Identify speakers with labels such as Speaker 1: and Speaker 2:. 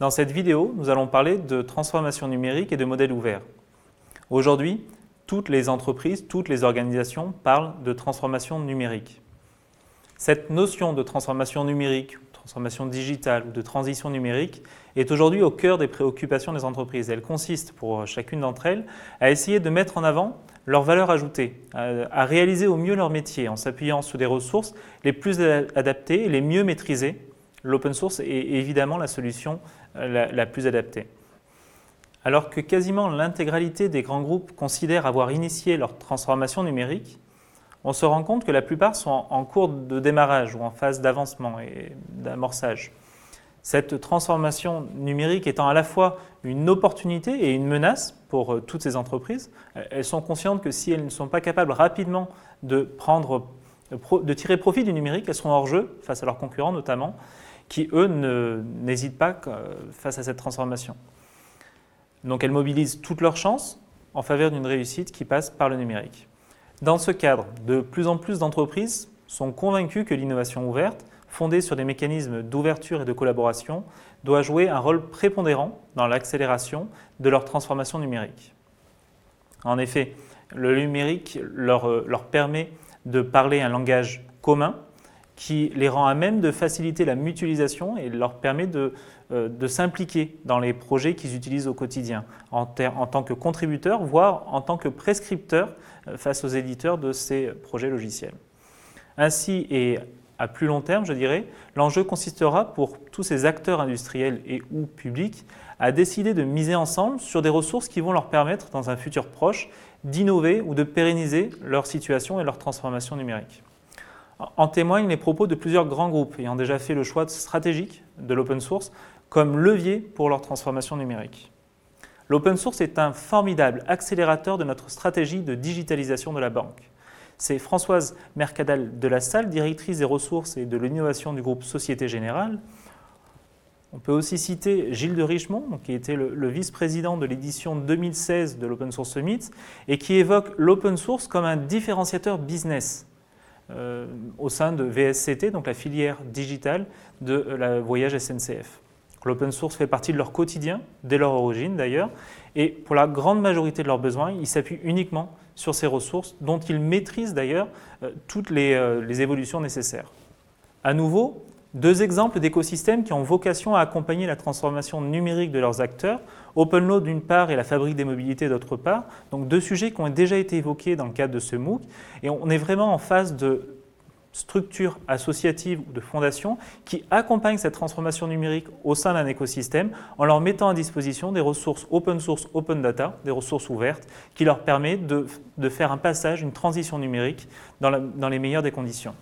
Speaker 1: Dans cette vidéo, nous allons parler de transformation numérique et de modèles ouverts. Aujourd'hui, toutes les entreprises, toutes les organisations parlent de transformation numérique. Cette notion de transformation numérique, transformation digitale ou de transition numérique est aujourd'hui au cœur des préoccupations des entreprises. Elle consiste pour chacune d'entre elles à essayer de mettre en avant leur valeur ajoutée, à, réaliser au mieux leur métier en s'appuyant sur des ressources les plus adaptées et les mieux maîtrisées. L'open source est évidemment la solution euh, la, plus adaptée. Alors que quasiment l'intégralité des grands groupes considèrent avoir initié leur transformation numérique, on se rend compte que la plupart sont en cours de démarrage ou en phase d'avancement et d'amorçage. Cette transformation numérique étant à la fois une opportunité et une menace pour euh, toutes ces entreprises, elles sont conscientes que si elles ne sont pas capables rapidement de, prendre, de tirer profit du numérique, elles seront hors jeu face à leurs concurrents notamment, qui eux n'hésitent pas euh, face à cette transformation. Donc elles mobilisent toutes leurs chances en faveur d'une réussite qui passe par le numérique. Dans ce cadre, de plus en plus d'entreprises sont convaincues que l'innovation ouverte, fondée sur des mécanismes d'ouverture et de collaboration, doit jouer un rôle prépondérant dans l'accélération de leur transformation numérique. En effet, le numérique leur, euh, leur permet de parler un langage commun qui les rend à même de faciliter la mutualisation et leur permet de, euh, s'impliquer dans les projets qu'ils utilisent au quotidien, en, en, tant que contributeurs, voire en tant que prescripteurs euh, face aux éditeurs de ces projets logiciels. Ainsi, et à plus long terme, je dirais, l'enjeu consistera pour tous ces acteurs industriels et ou publics à décider de miser ensemble sur des ressources qui vont leur permettre, dans un futur proche, d'innover ou de pérenniser leur situation et leur transformation numérique. En témoignent les propos de plusieurs grands groupes ayant déjà fait le choix stratégique de l'open source comme levier pour leur transformation numérique. L'open source est un formidable accélérateur de notre stratégie de digitalisation de la banque. C'est Françoise Mercadal de la Salle, directrice des ressources et de l'innovation du groupe Société Générale. On peut aussi citer Gilles de Richemont, qui était le, vice-président de l'édition 2016 de l'Open Source Summit, et qui évoque l'open source comme un différenciateur business au sein de VSCT, donc la filière digitale de la voyage SNCF. L'open source fait partie de leur quotidien, dès leur origine d'ailleurs, et pour la grande majorité de leurs besoins, ils s'appuient uniquement sur ces ressources dont ils maîtrisent d'ailleurs euh, toutes les, euh, les évolutions nécessaires. À nouveau, deux exemples d'écosystèmes qui ont vocation à accompagner la transformation numérique de leurs acteurs, OpenLoad d'une part et la fabrique des mobilités d'autre part. Donc deux sujets qui ont déjà été évoqués dans le cadre de ce MOOC. Et on est vraiment en phase de structures associatives ou de fondations qui accompagnent cette transformation numérique au sein d'un écosystème en leur mettant à disposition des ressources open source, open data, des ressources ouvertes qui leur permettent de, faire un passage, une transition numérique dans les meilleures des conditions.